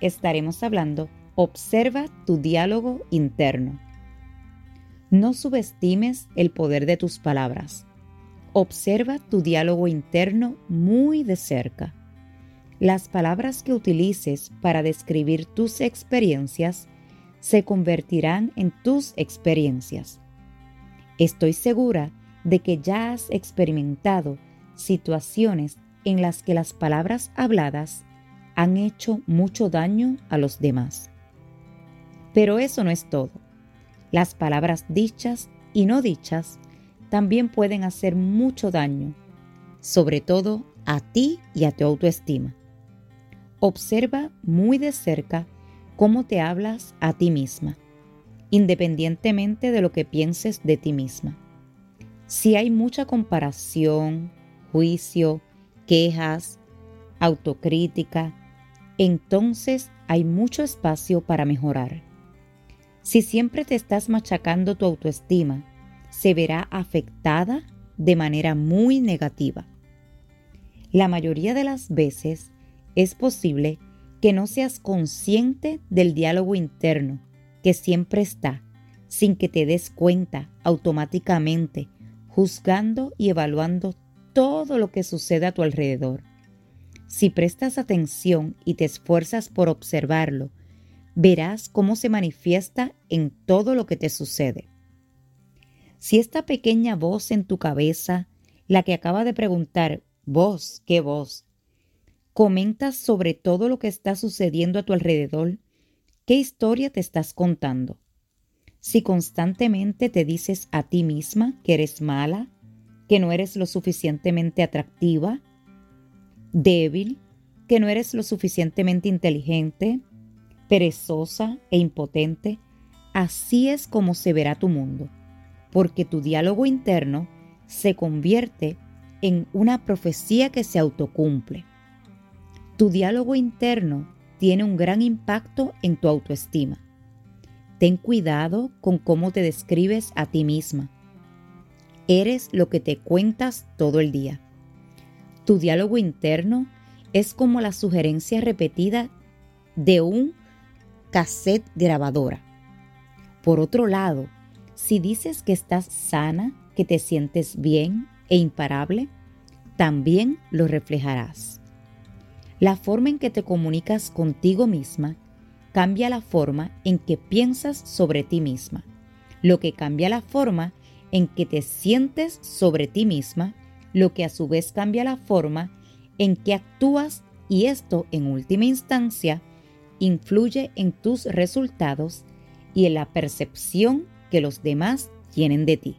estaremos hablando Observa tu diálogo interno. No subestimes el poder de tus palabras. Observa tu diálogo interno muy de cerca. Las palabras que utilices para describir tus experiencias se convertirán en tus experiencias. Estoy segura de que ya has experimentado situaciones en las que las palabras habladas han hecho mucho daño a los demás. Pero eso no es todo. Las palabras dichas y no dichas también pueden hacer mucho daño, sobre todo a ti y a tu autoestima. Observa muy de cerca cómo te hablas a ti misma, independientemente de lo que pienses de ti misma. Si hay mucha comparación, juicio, quejas, autocrítica, entonces hay mucho espacio para mejorar. Si siempre te estás machacando tu autoestima, se verá afectada de manera muy negativa. La mayoría de las veces es posible que no seas consciente del diálogo interno que siempre está, sin que te des cuenta automáticamente, juzgando y evaluando todo lo que sucede a tu alrededor. Si prestas atención y te esfuerzas por observarlo, verás cómo se manifiesta en todo lo que te sucede. Si esta pequeña voz en tu cabeza, la que acaba de preguntar, vos, ¿qué voz? Comentas sobre todo lo que está sucediendo a tu alrededor, ¿qué historia te estás contando? Si constantemente te dices a ti misma que eres mala, que no eres lo suficientemente atractiva, débil, que no eres lo suficientemente inteligente, perezosa e impotente, así es como se verá tu mundo, porque tu diálogo interno se convierte en una profecía que se autocumple. Tu diálogo interno tiene un gran impacto en tu autoestima. Ten cuidado con cómo te describes a ti misma. Eres lo que te cuentas todo el día. Tu diálogo interno es como la sugerencia repetida de un cassette grabadora. Por otro lado, si dices que estás sana, que te sientes bien e imparable, también lo reflejarás. La forma en que te comunicas contigo misma cambia la forma en que piensas sobre ti misma, lo que cambia la forma en que te sientes sobre ti misma lo que a su vez cambia la forma en que actúas y esto en última instancia influye en tus resultados y en la percepción que los demás tienen de ti.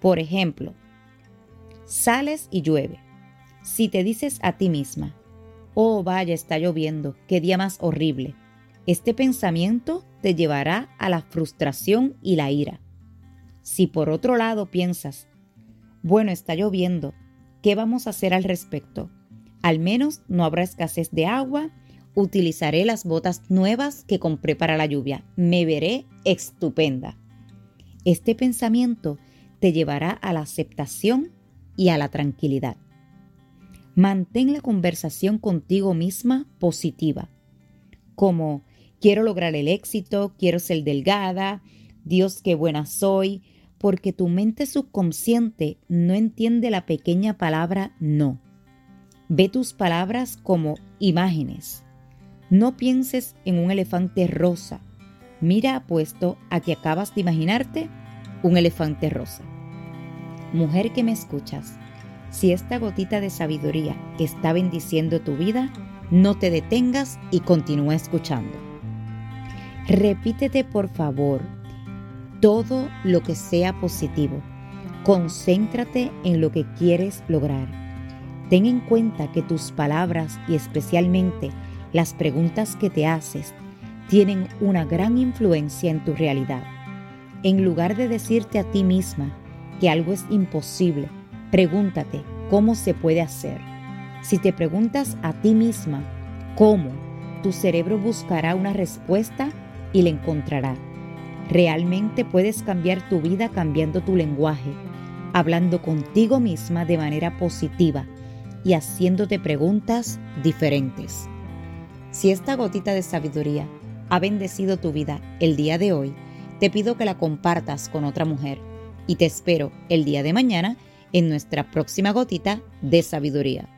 Por ejemplo, sales y llueve. Si te dices a ti misma, oh vaya, está lloviendo, qué día más horrible, este pensamiento te llevará a la frustración y la ira. Si por otro lado piensas, bueno, está lloviendo. ¿Qué vamos a hacer al respecto? Al menos no habrá escasez de agua. Utilizaré las botas nuevas que compré para la lluvia. Me veré estupenda. Este pensamiento te llevará a la aceptación y a la tranquilidad. Mantén la conversación contigo misma positiva, como quiero lograr el éxito, quiero ser delgada, Dios qué buena soy, porque tu mente subconsciente no entiende la pequeña palabra no. Ve tus palabras como imágenes. No pienses en un elefante rosa. Mira apuesto a que acabas de imaginarte un elefante rosa. Mujer que me escuchas, si esta gotita de sabiduría está bendiciendo tu vida, no te detengas y continúa escuchando. Repítete por favor todo lo que sea positivo. Concéntrate en lo que quieres lograr. Ten en cuenta que tus palabras y especialmente las preguntas que te haces tienen una gran influencia en tu realidad. En lugar de decirte a ti misma que algo es imposible, pregúntate cómo se puede hacer. Si te preguntas a ti misma cómo, tu cerebro buscará una respuesta y la encontrará. Realmente puedes cambiar tu vida cambiando tu lenguaje, hablando contigo misma de manera positiva y haciéndote preguntas diferentes. Si esta gotita de sabiduría ha bendecido tu vida el día de hoy, te pido que la compartas con otra mujer y te espero el día de mañana en nuestra próxima gotita de sabiduría.